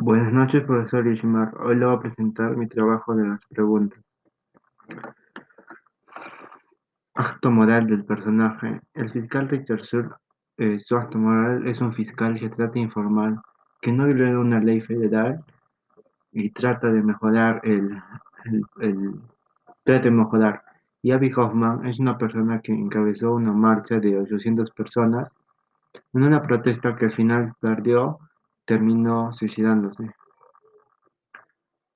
Buenas noches, profesor Ishimar. Hoy le voy a presentar mi trabajo de las preguntas. Acto moral del personaje. El fiscal Richard Sur, eh, su acto moral es un fiscal que trata de informar que no viola una ley federal y trata de mejorar el, el, trata de mejorar. Y Abby Hoffman es una persona que encabezó una marcha de 800 personas en una protesta que al final perdió, terminó suicidándose.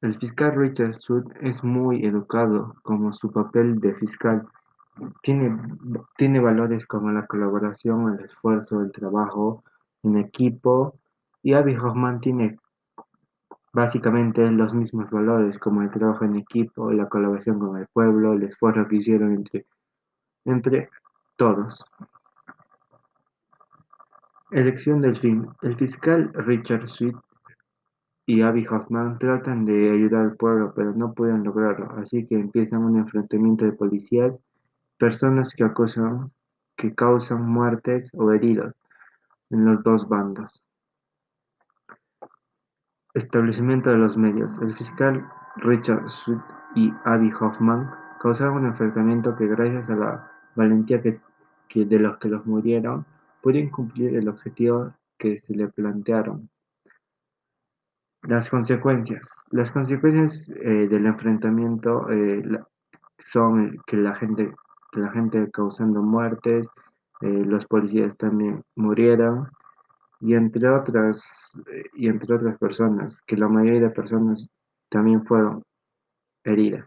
El fiscal Richard Sud es muy educado como su papel de fiscal. Tiene, tiene valores como la colaboración, el esfuerzo, el trabajo en equipo. Y Abby Hoffman tiene básicamente los mismos valores como el trabajo en equipo, la colaboración con el pueblo, el esfuerzo que hicieron entre, entre todos. Elección del fin. El fiscal Richard Sweet y Abby Hoffman tratan de ayudar al pueblo, pero no pueden lograrlo, así que empiezan un enfrentamiento de policías, personas que acusan que causan muertes o heridos en los dos bandos. Establecimiento de los medios. El fiscal Richard Sweet y Abby Hoffman causaron un enfrentamiento que gracias a la valentía de los que los murieron, pudieron cumplir el objetivo que se le plantearon. Las consecuencias. Las consecuencias eh, del enfrentamiento eh, son que la gente, la gente causando muertes, eh, los policías también murieron y entre otras y entre otras personas, que la mayoría de personas también fueron heridas.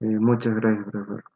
Muchas gracias, profesor.